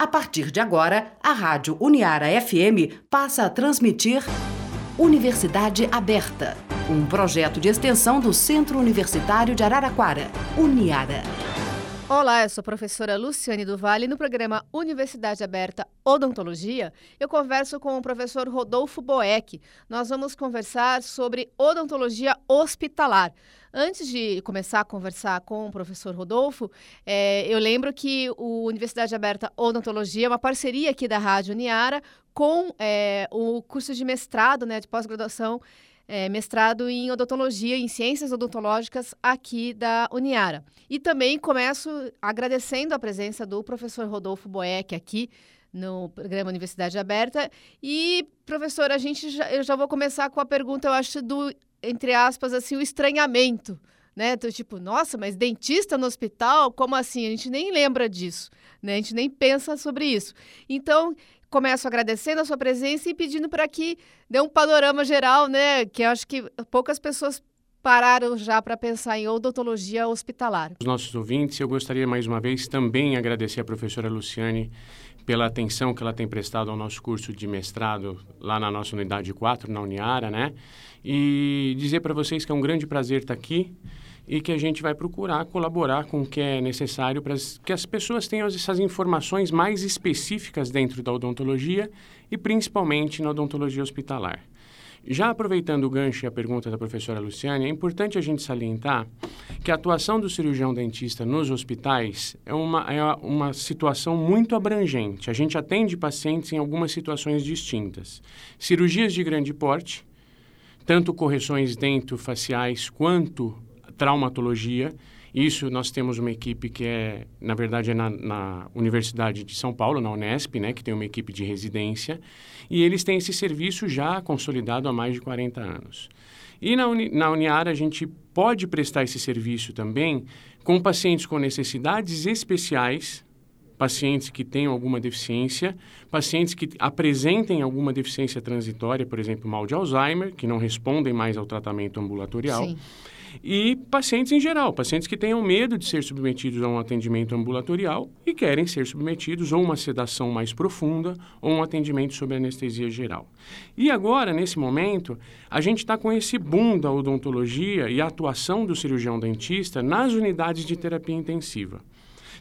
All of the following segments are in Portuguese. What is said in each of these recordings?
A partir de agora, a Rádio Uniara FM passa a transmitir Universidade Aberta, um projeto de extensão do Centro Universitário de Araraquara, Uniara. Olá, eu sou a professora Luciane Duvalle e no programa Universidade Aberta Odontologia, eu converso com o professor Rodolfo Boeck. Nós vamos conversar sobre odontologia hospitalar. Antes de começar a conversar com o professor Rodolfo, é, eu lembro que o Universidade Aberta Odontologia é uma parceria aqui da Rádio Uniara com é, o curso de mestrado, né, de pós-graduação é, mestrado em odontologia, em ciências odontológicas aqui da Uniara. E também começo agradecendo a presença do professor Rodolfo Boeck aqui no programa Universidade Aberta. E, professor, a gente já, eu já vou começar com a pergunta, eu acho, do, entre aspas, assim, o estranhamento. Né? Então, tipo, nossa, mas dentista no hospital? Como assim? A gente nem lembra disso, né? A gente nem pensa sobre isso. Então, começo agradecendo a sua presença e pedindo para que dê um panorama geral, né? Que eu acho que poucas pessoas pararam já para pensar em odontologia hospitalar. Os nossos ouvintes, eu gostaria mais uma vez também agradecer a professora Luciane pela atenção que ela tem prestado ao nosso curso de mestrado lá na nossa unidade 4, na Uniara, né? E dizer para vocês que é um grande prazer estar aqui e que a gente vai procurar colaborar com o que é necessário para que as pessoas tenham essas informações mais específicas dentro da odontologia e principalmente na odontologia hospitalar. Já aproveitando o gancho e a pergunta da professora Luciane, é importante a gente salientar que a atuação do cirurgião dentista nos hospitais é uma, é uma situação muito abrangente. A gente atende pacientes em algumas situações distintas. Cirurgias de grande porte, tanto correções dentofaciais quanto traumatologia. Isso nós temos uma equipe que é, na verdade, é na, na, Universidade de São Paulo, na Unesp, né, que tem uma equipe de residência, e eles têm esse serviço já consolidado há mais de 40 anos. E na, Uni, na Uniara a gente pode prestar esse serviço também com pacientes com necessidades especiais, pacientes que tenham alguma deficiência, pacientes que apresentem alguma deficiência transitória, por exemplo, mal de Alzheimer, que não respondem mais ao tratamento ambulatorial. Sim e pacientes em geral, pacientes que tenham medo de ser submetidos a um atendimento ambulatorial e querem ser submetidos a uma sedação mais profunda ou um atendimento sob anestesia geral. E agora, nesse momento, a gente está com esse boom da odontologia e a atuação do cirurgião dentista nas unidades de terapia intensiva.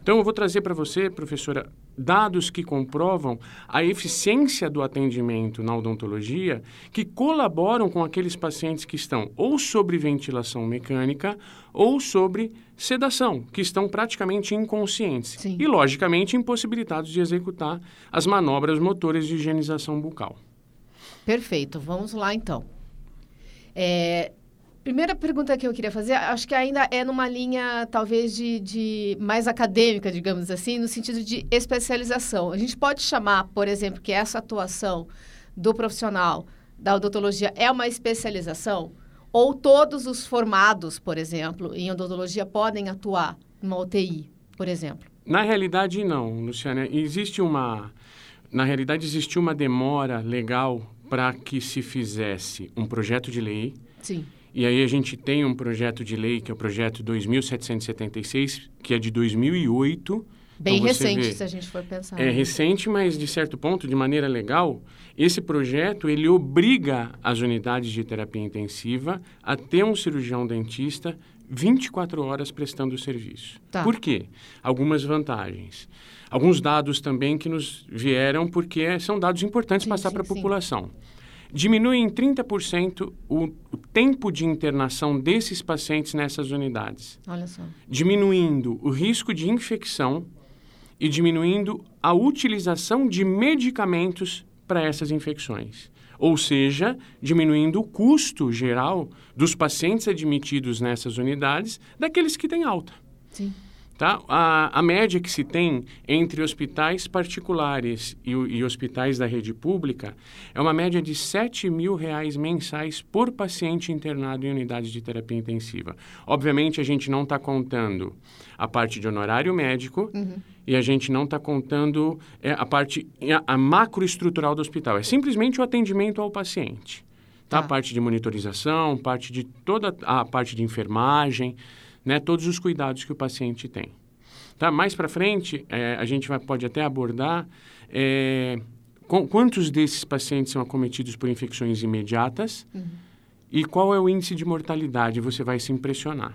Então, eu vou trazer para você, professora, dados que comprovam a eficiência do atendimento na odontologia, que colaboram com aqueles pacientes que estão ou sobre ventilação mecânica ou sobre sedação, que estão praticamente inconscientes Sim. e, logicamente, impossibilitados de executar as manobras motoras de higienização bucal. Perfeito. Vamos lá, então. É, Primeira pergunta que eu queria fazer, acho que ainda é numa linha talvez de, de, mais acadêmica, digamos assim, no sentido de especialização. A gente pode chamar, por exemplo, que essa atuação do profissional da odontologia é uma especialização? Ou todos os formados, por exemplo, em odontologia podem atuar numa UTI, por exemplo? Na realidade, não, Luciana. Existe uma. Na realidade, existiu uma demora legal para que se fizesse um projeto de lei. Sim e aí a gente tem um projeto de lei, que é o projeto 2776, que é de 2008. Bem então, recente, vê, se a gente for pensar. É recente, mas de certo ponto, de maneira legal, esse projeto ele obriga as unidades de terapia intensiva a ter um cirurgião dentista 24 horas prestando o serviço. Tá. Por quê? Algumas vantagens. Alguns dados também que nos vieram porque são dados importantes sim, passar para a população diminui em 30% o, o tempo de internação desses pacientes nessas unidades. Olha só. Diminuindo o risco de infecção e diminuindo a utilização de medicamentos para essas infecções. Ou seja, diminuindo o custo geral dos pacientes admitidos nessas unidades daqueles que têm alta. Sim. Tá? A, a média que se tem entre hospitais particulares e, e, hospitais da rede pública é uma média de 7 mil reais mensais por paciente internado em unidades de terapia intensiva. Obviamente, a gente não está contando a parte de honorário médico uhum. e a gente não está contando é, a parte a, a macroestrutural do hospital. É simplesmente o atendimento ao paciente. Tá? tá? A parte de monitorização, parte de toda a parte de enfermagem, né, todos os cuidados que o paciente tem. Tá? Mais para frente, é, a gente vai, pode até abordar é, com, quantos desses pacientes são acometidos por infecções imediatas uhum. e qual é o índice de mortalidade. Você vai se impressionar.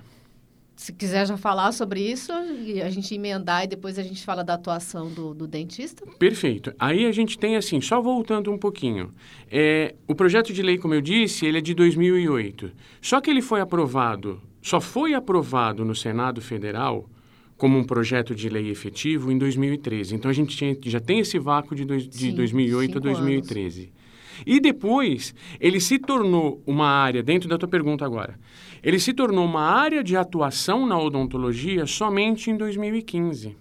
Se quiser já falar sobre isso, a gente emendar e depois a gente fala da atuação do, do dentista. Perfeito. Aí a gente tem assim, só voltando um pouquinho. É, o projeto de lei, como eu disse, ele é de 2008. Só que ele foi aprovado, só foi aprovado no Senado Federal como um projeto de lei efetivo em 2013. Então a gente tinha, já tem esse vácuo de, dois, de Sim, 2008 a 2013. Anos. E depois ele se tornou uma área, dentro da tua pergunta agora, ele se tornou uma área de atuação na odontologia somente em 2015,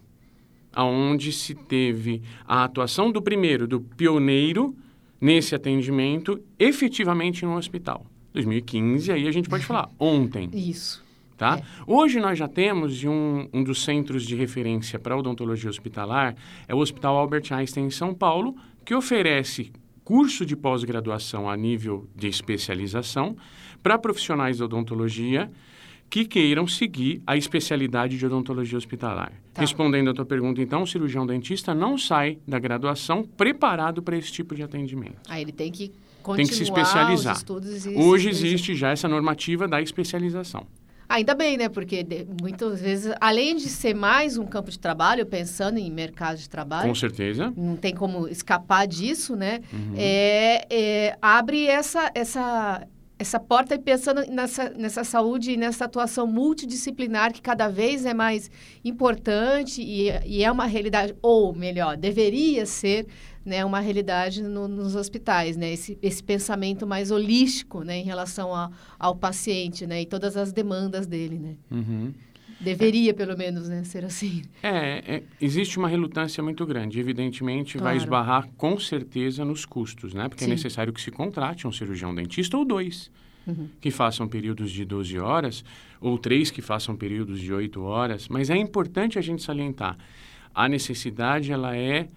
aonde se teve a atuação do primeiro, do pioneiro nesse atendimento, efetivamente no hospital. 2015, aí a gente pode falar ontem. Isso. Tá? É. Hoje nós já temos um, um dos centros de referência para odontologia hospitalar, é o Hospital Albert Einstein em São Paulo, que oferece curso de pós-graduação a nível de especialização para profissionais de odontologia que queiram seguir a especialidade de odontologia hospitalar. Tá. Respondendo à tua pergunta, então, o cirurgião dentista não sai da graduação preparado para esse tipo de atendimento. Aí ah, ele tem que continuar tem que se especializar. Hoje existe já essa normativa da especialização. Ainda bem, né? Porque muitas vezes, além de ser mais um campo de trabalho, pensando em mercado de trabalho. Com certeza. Não tem como escapar disso, né? Uhum. É, é, abre essa, essa, essa porta e pensando nessa, nessa saúde e nessa atuação multidisciplinar que cada vez é mais importante e, e é uma realidade, ou melhor, deveria ser né, uma realidade no, nos hospitais, né, esse, esse pensamento mais holístico, né, em relação a, ao paciente, né, e todas as demandas dele, né. Uhum. Deveria, é. pelo menos, né, ser assim. É, é, existe uma relutância muito grande. Evidentemente, claro. vai esbarrar com certeza nos custos, né? Porque é Sim. é necessário que se contrate um cirurgião dentista ou dois. Uhum. que façam períodos de 12 horas, ou três que façam períodos de 8 horas, mas é importante a gente salientar, a necessidade ela é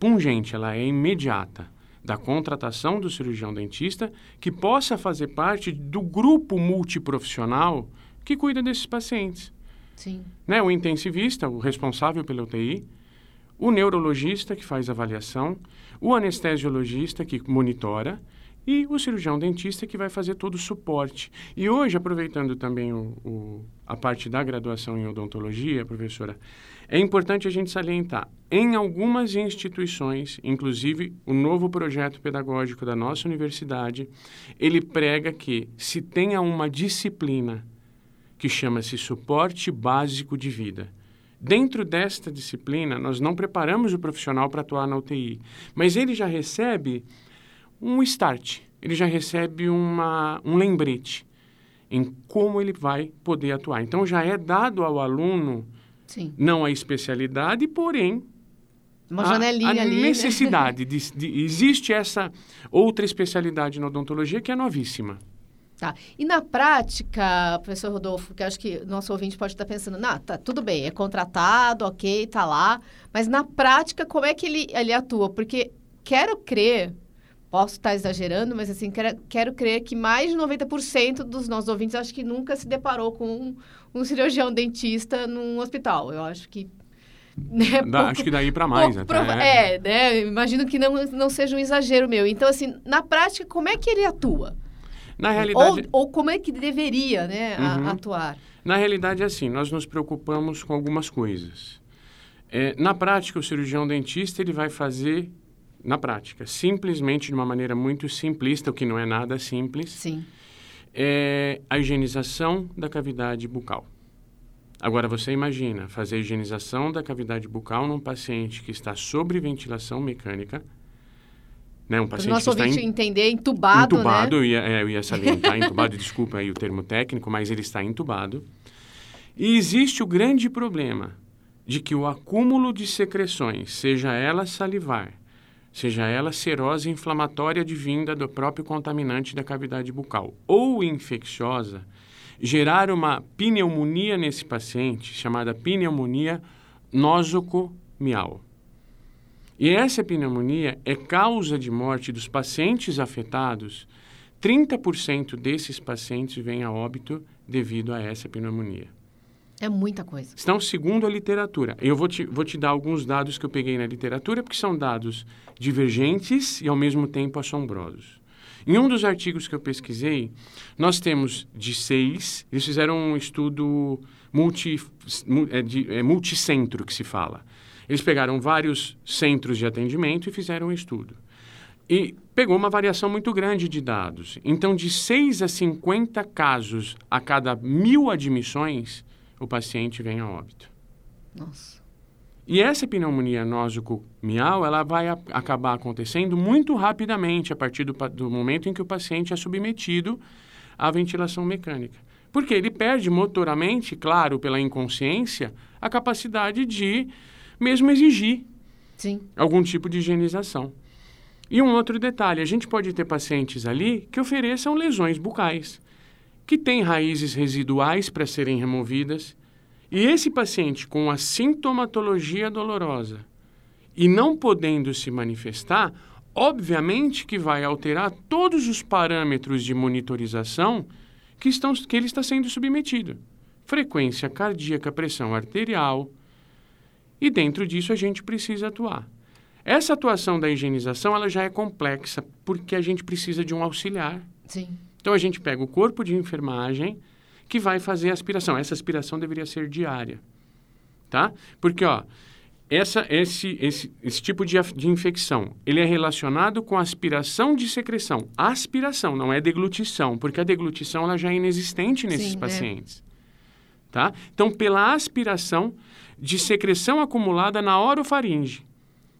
pungente, ela é imediata da contratação do cirurgião dentista que possa fazer parte do grupo multiprofissional que cuida desses pacientes. Sim. Né? O intensivista, o responsável pela UTI, o neurologista que faz avaliação, o anestesiologista que monitora e o cirurgião dentista que vai fazer todo o suporte. E hoje, aproveitando também o, o, a parte da graduação em odontologia, professora, é importante a gente salientar, em algumas instituições, inclusive o novo projeto pedagógico da nossa universidade, ele prega que se tenha uma disciplina que chama-se suporte básico de vida. Dentro desta disciplina, nós não preparamos o profissional para atuar na UTI, mas ele já recebe um start, ele já recebe uma, um lembrete em como ele vai poder atuar. Então, já é dado ao aluno Sim. Não a especialidade, porém. Uma janelinha a, ali. A necessidade. Né? de, de, existe essa outra especialidade na odontologia que é novíssima. Tá. E na prática, professor Rodolfo, que acho que nosso ouvinte pode estar pensando, tá tudo bem, é contratado, ok, tá lá, mas na prática, como é que ele, ele atua? Porque quero crer, posso estar exagerando, mas assim, quero, quero crer que mais de 90% dos nossos ouvintes acho que nunca se deparou com um, um cirurgião dentista num hospital. Eu acho que. Né, pouco, acho que daí para mais, até. Prova- é, né? Imagino que não, não seja um exagero meu. Então, assim, na prática, como é que ele atua? Na realidade... Ou, ou como é que deveria né, uhum. a, atuar? Na realidade, é assim, nós nos preocupamos com algumas coisas. É, na prática, o cirurgião dentista ele vai fazer, na prática, simplesmente de uma maneira muito simplista, o que não é nada simples. Sim é a higienização da cavidade bucal. Agora, você imagina fazer a higienização da cavidade bucal num paciente que está sobre ventilação mecânica, né? Um paciente nosso que está in... entender, entubado, entubado, né? eu ia, eu ia salientar, entubado, desculpa aí o termo técnico, mas ele está entubado. E existe o grande problema de que o acúmulo de secreções, seja ela salivar, seja ela serosa inflamatória advinda do próprio contaminante da cavidade bucal ou infecciosa, gerar uma pneumonia nesse paciente, chamada pneumonia nosocomial. E essa pneumonia é causa de morte dos pacientes afetados. 30% desses pacientes vêm a óbito devido a essa pneumonia. É muita coisa. Estão segundo a literatura. Eu vou te, vou te dar alguns dados que eu peguei na literatura, porque são dados divergentes e, ao mesmo tempo, assombrosos. Em um dos artigos que eu pesquisei, nós temos de seis, eles fizeram um estudo multi, é, de, é, multicentro, que se fala. Eles pegaram vários centros de atendimento e fizeram um estudo. E pegou uma variação muito grande de dados. Então, de 6 a 50 casos a cada mil admissões, o paciente vem a óbito. Nossa. E essa pneumonia nosocomial, ela vai a, acabar acontecendo muito rapidamente a partir do, do momento em que o paciente é submetido à ventilação mecânica. Porque ele perde motoramente, claro, pela inconsciência, a capacidade de mesmo exigir Sim. algum tipo de higienização. E um outro detalhe, a gente pode ter pacientes ali que ofereçam lesões bucais, que têm raízes residuais para serem removidas, e esse paciente com a sintomatologia dolorosa e não podendo se manifestar, obviamente que vai alterar todos os parâmetros de monitorização que, estão, que ele está sendo submetido. Frequência cardíaca, pressão arterial. E dentro disso a gente precisa atuar. Essa atuação da higienização ela já é complexa porque a gente precisa de um auxiliar. Sim. Então a gente pega o corpo de enfermagem que vai fazer a aspiração. Essa aspiração deveria ser diária, tá? Porque ó, essa, esse, esse, esse tipo de, de infecção, ele é relacionado com aspiração de secreção. Aspiração, não é deglutição, porque a deglutição ela já é inexistente nesses Sim, é. pacientes. É. Tá? Então, pela aspiração de secreção acumulada na orofaringe,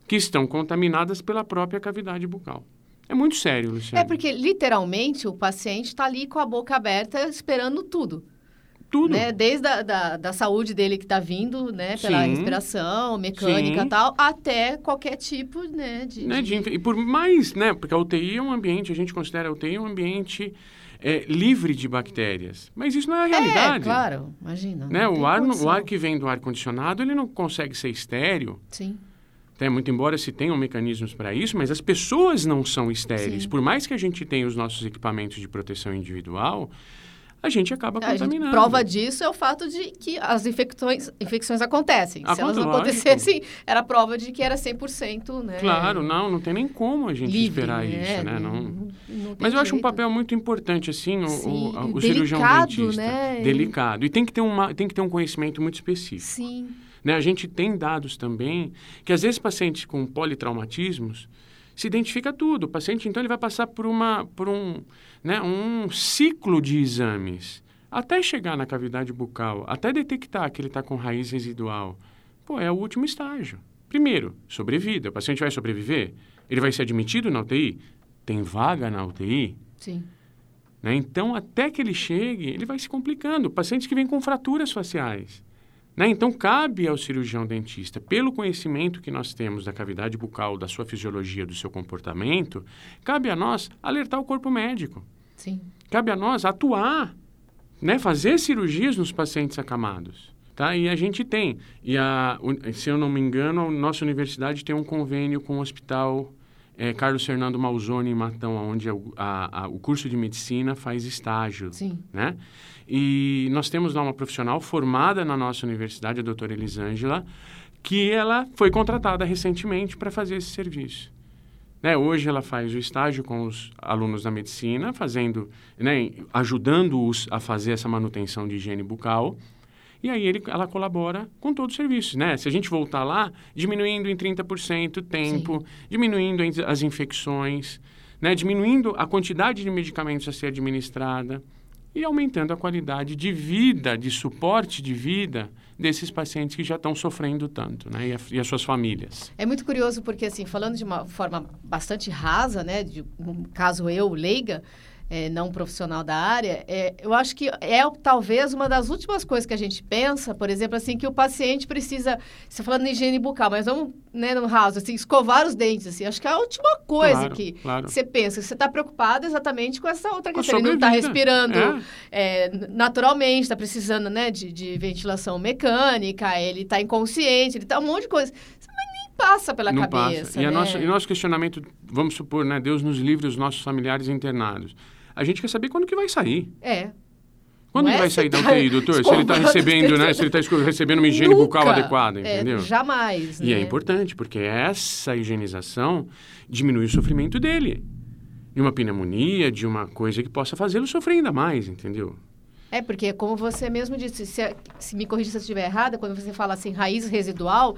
que estão contaminadas pela própria cavidade bucal. É muito sério, Luciano. É porque, literalmente, o paciente está ali com a boca aberta esperando tudo. Tudo. Né? Desde a da, da saúde dele que está vindo, né? Pela Sim. respiração, mecânica e tal, até qualquer tipo, né? De, né? De... E por mais, né? Porque a UTI é um ambiente, a gente considera a UTI um ambiente é, livre de bactérias. Mas isso não é a realidade. É, claro. Imagina. Né? O, ar, o ar que vem do ar-condicionado, ele não consegue ser estéreo. Sim. Né? Muito embora se tenham mecanismos para isso, mas as pessoas não são estéreis. Sim. Por mais que a gente tenha os nossos equipamentos de proteção individual, a gente acaba a contaminando. Prova disso é o fato de que as infecções, infecções acontecem. Se elas não acontecessem, era prova de que era 100%, né? Claro, não, não tem nem como a gente Livre, esperar né? isso, né? Não, não, não Mas eu acho um papel muito importante, assim, o, Sim, o, o cirurgião dentista. Né? Delicado. E tem que, ter uma, tem que ter um conhecimento muito específico. Sim. Né? A gente tem dados também que, às vezes, pacientes com politraumatismos se identifica tudo. O paciente, então, ele vai passar por, uma, por um, né, um ciclo de exames até chegar na cavidade bucal, até detectar que ele está com raiz residual. Pô, é o último estágio. Primeiro, sobrevida. O paciente vai sobreviver? Ele vai ser admitido na UTI? Tem vaga na UTI? Sim. Né? Então, até que ele chegue, ele vai se complicando. Pacientes que vêm com fraturas faciais. Né? Então, cabe ao cirurgião dentista, pelo conhecimento que nós temos da cavidade bucal, da sua fisiologia, do seu comportamento, cabe a nós alertar o corpo médico. Sim. Cabe a nós atuar, né? fazer cirurgias nos pacientes acamados. Tá? E a gente tem. E a, se eu não me engano, a nossa universidade tem um convênio com o Hospital é, Carlos Fernando Malzone, em Matão, onde a, a, o curso de medicina faz estágio. Sim. Né? E nós temos lá uma profissional formada na nossa universidade, a doutora Elisângela, que ela foi contratada recentemente para fazer esse serviço. Né, hoje ela faz o estágio com os alunos da medicina, fazendo, né, ajudando-os a fazer essa manutenção de higiene bucal. E aí ele, ela colabora com todo o serviço, né? Se a gente voltar lá, diminuindo em 30% o tempo, Sim. diminuindo as infecções, né? diminuindo a quantidade de medicamentos a ser administrada e aumentando a qualidade de vida, de suporte de vida desses pacientes que já estão sofrendo tanto, né? E, a, e, as suas famílias. É muito curioso porque, assim, falando de uma forma bastante rasa, né? De um caso eu, leiga, é, não profissional da área, é, eu acho que é talvez uma das últimas coisas que a gente pensa, por exemplo, assim, que o paciente precisa, você falando em higiene bucal, mas vamos, né, no raso, assim, escovar os dentes, assim, acho que é a última coisa claro, que claro. você pensa, você está preocupado exatamente com essa outra questão, ele não está respirando é. É, naturalmente, está precisando, né, de, de, ventilação mecânica, ele está inconsciente, ele está um monte de coisa passa pela não cabeça. Passa. E, né? nosso, e nosso questionamento, vamos supor, né? Deus nos livre os nossos familiares internados. A gente quer saber quando que vai sair. É. Quando Não ele é vai sair da tá UTI, doutor? Se ele está recebendo, né? Se ele está recebendo uma higiene Nunca. bucal adequada, É, entendeu? jamais. E é né? importante, porque essa higienização diminui o sofrimento dele. De uma pneumonia, de uma coisa que possa fazê-lo sofrer ainda mais, entendeu? É, porque como você mesmo disse, se, se me corrija se eu estiver errada, quando você fala assim, raiz residual,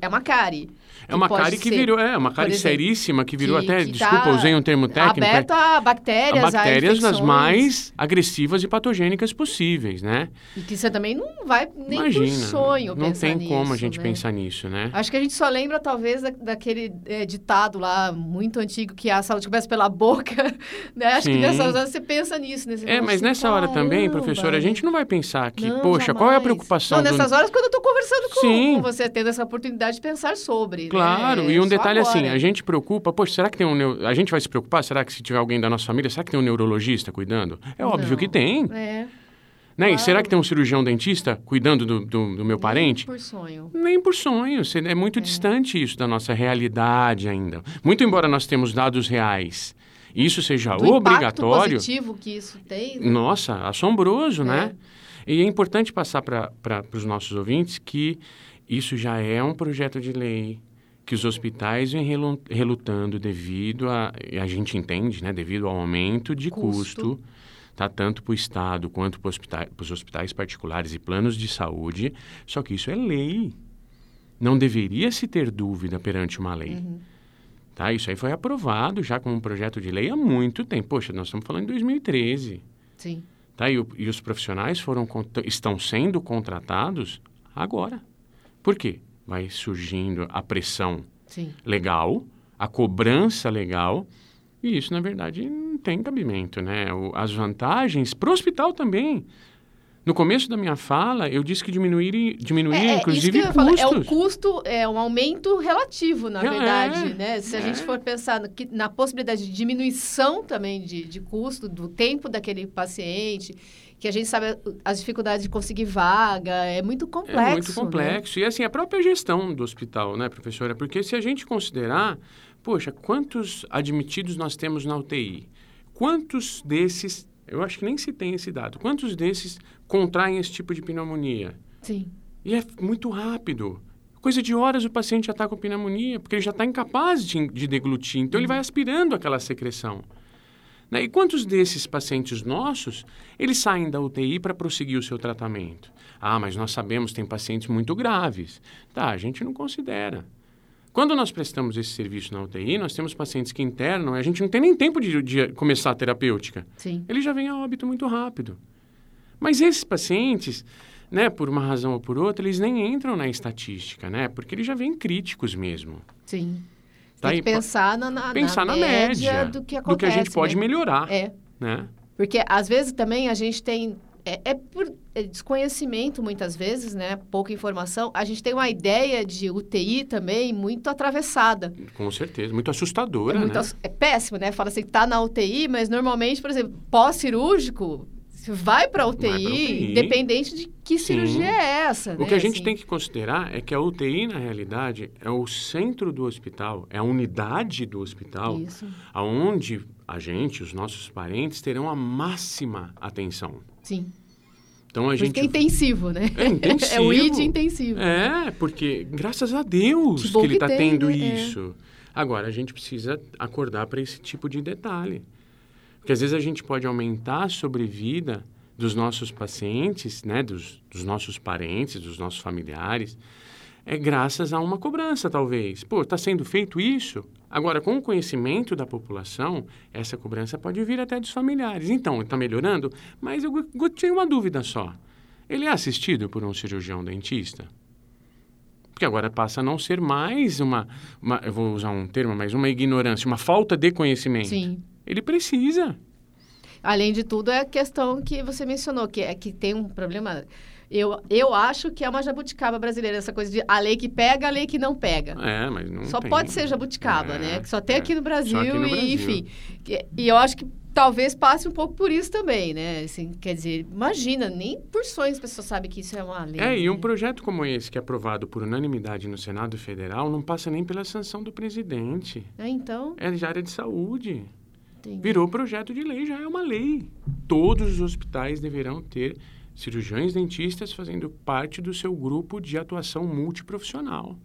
é uma cárie. É uma cárie que ser, virou, é uma cárie exemplo, seríssima que virou que- até, que desculpa, tá usei um termo técnico. é- Aberta a bactérias, a bactérias das infecções, mais agressivas e patogênicas possíveis, né? E que você também não vai nem Imagina, sonho não pensar tem nisso, como a gente né? pensar nisso, né? Acho que a gente só lembra, talvez, da- daquele é, ditado lá, muito antigo, que a saúde começa pela boca, né? Acho que Sim. nessas horas você pensa nisso, né? Você É, mas assim, nessa hora também, "Caramba". Professora, a gente não vai pensar que, Não, poxa, qual é a jamais. preocupação Não, do... nessas horas quando eu tô conversando com, Sim. com você, tendo essa oportunidade de pensar sobre. Claro, né? e um Só detalhe assim, agora. a gente preocupa, poxa, será que tem um... neu- A gente vai se preocupar? Será que se tiver alguém da nossa família, será que tem um neurologista cuidando? É óbvio Não. que tem, É, né? E claro. será que tem um cirurgião dentista cuidando do, do, do meu parente? por sonho. Nem por sonho, é muito distante isso da nossa realidade ainda. Muito embora nós temos dados reais, isso seja Do obrigatório, positivo que isso tem. nossa, assombroso, É. né? E é importante passar para os nossos ouvintes que isso já é um projeto de lei que os hospitais vêm relu- relutando devido a, e a gente entende, né, devido ao aumento de Custo. custo, tá, tanto para o Estado quanto para os hospitais particulares e planos de saúde, só que isso é lei. Não deveria se ter dúvida perante uma lei. Uhum. Tá? Isso aí foi aprovado já como um projeto de lei há muito tempo. Poxa, nós estamos falando em 2013. Sim. Tá? E, o- e os profissionais foram, estão sendo contratados agora. Por quê? Vai surgindo a pressão Sim. legal, a cobrança legal, e isso, na verdade, não tem cabimento, né? O- as vantagens para o hospital também. No começo da minha fala, eu disse que diminuir, diminuir É, é, isso inclusive, eu ia falar, custos. é um custo, é um aumento relativo, na É, verdade, né? Se a é. gente for pensar no que- na possibilidade de diminuição também de, de custo, do tempo daquele paciente, que a gente sabe as dificuldades de conseguir vaga, é muito complexo. É muito né? complexo. E assim, a própria gestão do hospital, né, professora? Porque se a gente considerar, poxa, quantos admitidos nós temos na UTI? Quantos desses, eu acho que nem se tem esse dado, quantos desses contraem esse tipo de pneumonia? Sim. E é muito rápido. Coisa de horas o paciente já está com pneumonia, porque ele já está incapaz de, de deglutir. Então, ele vai aspirando aquela secreção. Né? E quantos desses pacientes nossos, eles saem da UTI para prosseguir o seu tratamento? Ah, mas nós sabemos que tem pacientes muito graves. Tá, a gente não considera. Quando nós prestamos esse serviço na UTI, nós temos pacientes que internam e a gente não tem nem tempo de, de começar a terapêutica Sim. ele já vem a óbito muito rápido. Mas esses pacientes, né, por uma razão ou por outra, eles nem entram na estatística, né? Porque eles já vêm críticos mesmo. Sim. Tá Tem que pensar na, na, Pensar na, média, média do que a acontece. gente pode né? melhorar, É. né? Porque às vezes também a gente tem. É, é por desconhecimento, muitas vezes, né? Pouca informação. A gente tem uma ideia de UTI também muito atravessada. Com certeza. Muito É, assustadora, muito né? ass- é péssimo, né? Fala assim, tá na UTI, mas normalmente, por exemplo, pós-cirúrgico, você vai para UTI, UTI. independente de que Sim. cirurgia é essa. O né? que a gente Assim, tem que considerar é que a UTI, na realidade, é o centro do hospital, é a unidade do hospital, Isso. aonde a gente, os nossos parentes, terão a máxima atenção. Sim. Então a Por gente que é intensivo, né? É intensivo. É o ID intensivo. É, porque graças a Deus Que que, ele está tendo né? É. isso. Agora, a gente precisa acordar para esse tipo de detalhe. Porque às vezes a gente pode aumentar a sobrevida dos nossos pacientes, né, dos, dos nossos parentes, dos nossos familiares, é graças a uma cobrança, talvez. Pô, está sendo feito isso? Agora, com o conhecimento da população, essa cobrança pode vir até dos familiares. Então, está melhorando, mas eu tenho uma dúvida só. Ele é assistido por um cirurgião dentista? Porque agora passa a não ser mais uma, uma eu vou usar um termo, mas uma ignorância, uma falta de conhecimento. Sim. Ele precisa. Além de tudo, é a questão que você mencionou, que é que tem um problema. Eu, eu acho que é uma jabuticaba brasileira, essa coisa de a lei que pega, a lei que não pega. É, mas não só tem. pode ser jabuticaba, É, né? Que só tem é. aqui no Brasil, aqui no e Brasil. enfim. E, e eu acho que talvez passe um pouco por isso também, né? Assim, quer dizer, imagina, nem por sonhos as pessoas sabem que isso é uma lei. É, e um né? projeto como esse, que é aprovado por unanimidade no Senado Federal, não passa nem pela sanção do presidente. É, então, É de área de saúde. Entendi. Virou projeto de lei, já é uma lei. Todos os hospitais deverão ter cirurgiões dentistas fazendo parte do seu grupo de atuação multiprofissional.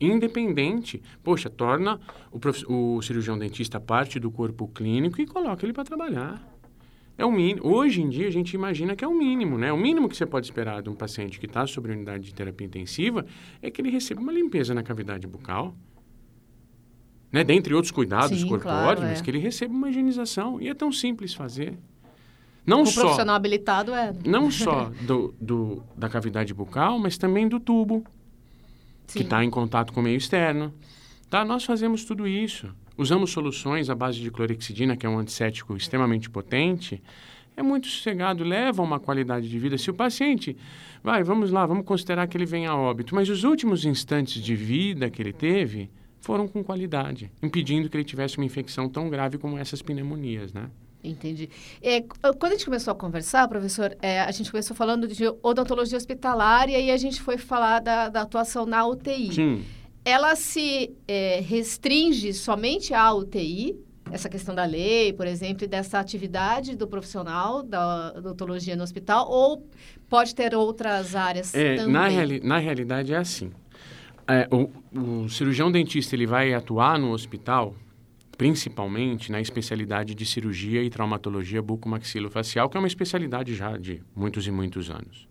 Independente, poxa, torna o, o cirurgião dentista parte do corpo clínico e coloca ele para trabalhar. É o mínimo. Hoje em dia a gente imagina que é o mínimo, né? O mínimo que você pode esperar de um paciente que está sobre unidade de terapia intensiva é que ele receba uma limpeza na cavidade bucal. Né? Dentre outros cuidados Sim, corpóreos, claro, mas é. que ele receba uma higienização. E é tão simples fazer. Não o só, profissional habilitado é. não só do, do, da cavidade bucal, mas também do tubo, que Sim. está em contato com o meio externo. Tá? Nós fazemos tudo isso. Usamos soluções à base de clorexidina, que é um antisséptico extremamente potente. É muito sossegado, leva a uma qualidade de vida. Se o paciente, vai, vamos lá, vamos considerar que ele venha a óbito, mas os últimos instantes de vida que ele teve foram com qualidade, impedindo que ele tivesse uma infecção tão grave como essas pneumonias, né? Entendi. É, quando a gente começou a conversar, professor, é, a gente começou falando de odontologia hospitalar e aí a gente foi falar da, da atuação na UTI. Sim. Ela se é, restringe somente à UTI, essa questão da lei, por exemplo, e dessa atividade do profissional da odontologia no hospital, ou pode ter outras áreas É, também? na, reali na realidade é assim. É, o, o cirurgião dentista ele vai atuar no hospital principalmente na especialidade de cirurgia e traumatologia bucomaxilofacial, que é uma especialidade já de muitos e muitos anos.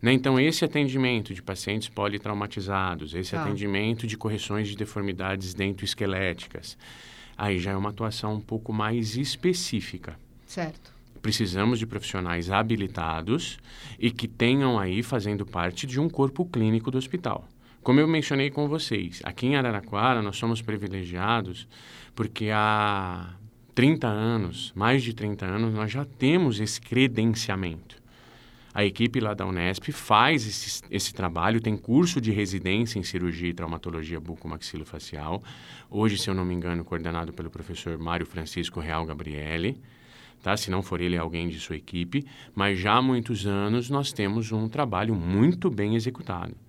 Né? Então, esse atendimento de pacientes politraumatizados, esse Tá. atendimento de correções de deformidades dentoesqueléticas, aí já é uma atuação um pouco mais específica Certo. precisamos de profissionais habilitados e que tenham aí fazendo parte de um corpo clínico do hospital. Como eu mencionei com vocês, aqui em Araraquara nós somos privilegiados porque há 30 anos, mais de 30 anos, nós já temos esse credenciamento. A equipe lá da Unesp faz esse, esse trabalho, tem curso de residência em cirurgia e traumatologia bucomaxilofacial. Hoje, se eu não me engano, coordenado pelo professor Mário Francisco Real Gabriele. Tá? Se não for ele, é alguém de sua equipe. Mas já há muitos anos nós temos um trabalho muito bem executado.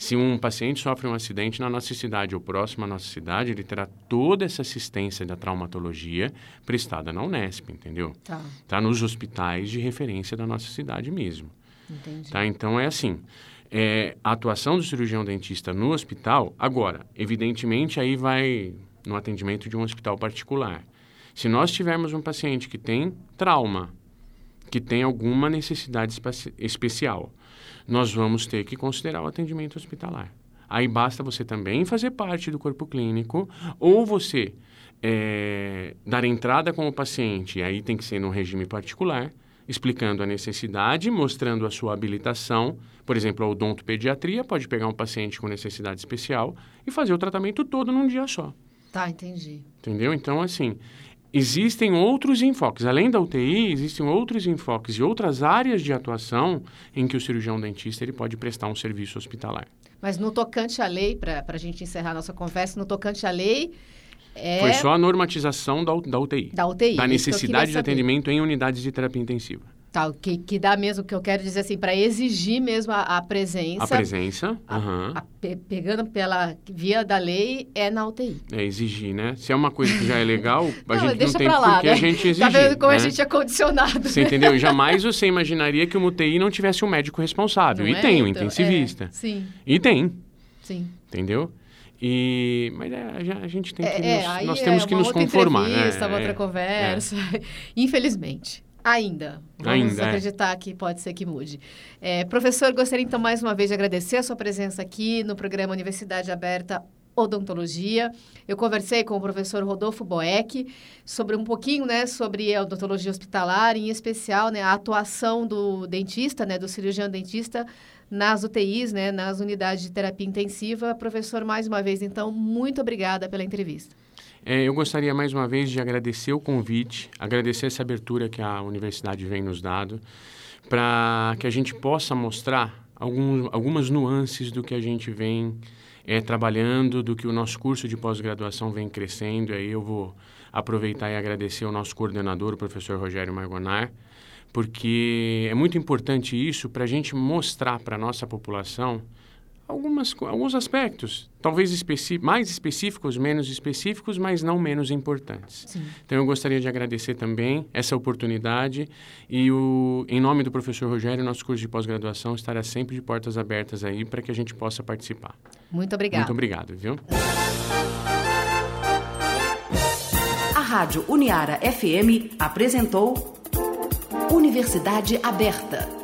Se um paciente sofre um acidente na nossa cidade ou próximo à nossa cidade, ele terá toda essa assistência da traumatologia prestada na Unesp, entendeu? Tá, Tá nos hospitais de referência da nossa cidade mesmo. entendi. Tá? Então é assim. é, a atuação do cirurgião dentista no hospital, agora, evidentemente, aí vai no atendimento de um hospital particular. Se nós tivermos um paciente que tem trauma, que tem alguma necessidade especial, nós vamos ter que considerar o atendimento hospitalar. Aí basta você também fazer parte do corpo clínico, ou você é, dar entrada com o paciente, aí tem que ser num regime particular, explicando a necessidade, mostrando a sua habilitação. Por exemplo, a odontopediatria pode pegar um paciente com necessidade especial e fazer o tratamento todo num dia só. Tá, entendi. Entendeu? Então, assim, existem outros enfoques. Além da UTI, existem outros enfoques e outras áreas de atuação em que o cirurgião dentista ele pode prestar um serviço hospitalar. Mas no tocante à lei, para a gente encerrar nossa conversa, no tocante à lei, é Foi só a normatização da, da UTI. da UTI. Da eu necessidade de atendimento em unidades de terapia intensiva. Tá, o que, que dá mesmo, que eu quero dizer assim, para exigir mesmo a, a presença. A presença, a- aham, a pe- pegando pela via da lei, é na UTI. é exigir, né? Se é uma coisa que já é legal, a Não, gente não deixa tem pra lá, por que né? a gente exigir. Tá vendo como né? a gente é condicionado? Você entendeu? Jamais você imaginaria que uma UTI não tivesse um médico responsável. Não e é? tem um Então, intensivista. é, sim, E tem, sim. entendeu? E, mas é, a gen- a gente tem que É, nos, nós é temos que uma nos outra conformar. né? uma outra É, conversa. Infelizmente. Ainda. Vamos Ainda, é. acreditar que pode ser que mude. É, professor, gostaria então mais uma vez de agradecer a sua presença aqui no programa Universidade Aberta Odontologia. Eu conversei com o professor Rodolfo Boeck sobre um pouquinho, né, sobre a odontologia hospitalar, em especial, né, a atuação do dentista, né, do cirurgião dentista nas UTIs, né, nas unidades de terapia intensiva. Professor, mais uma vez, então, muito obrigada pela entrevista. É, eu gostaria mais uma vez de agradecer o convite, agradecer essa abertura que a universidade vem nos dando, para que a gente possa mostrar algum, algumas nuances do que a gente vem é, trabalhando, do que o nosso curso de pós-graduação vem crescendo. Aí eu vou aproveitar e agradecer ao nosso coordenador, o professor Rogério Margonar, porque é muito importante isso para a gente mostrar para a nossa população algumas, alguns aspectos, talvez especi mais específicos, menos específicos, mas não menos importantes. Sim. Então, eu gostaria de agradecer também essa oportunidade e, o, em nome do professor Rogério, nosso curso de pós-graduação estará sempre de portas abertas aí para que a gente possa participar. Muito obrigado. Muito obrigado, viu? A Rádio Uniara FM apresentou Universidade Aberta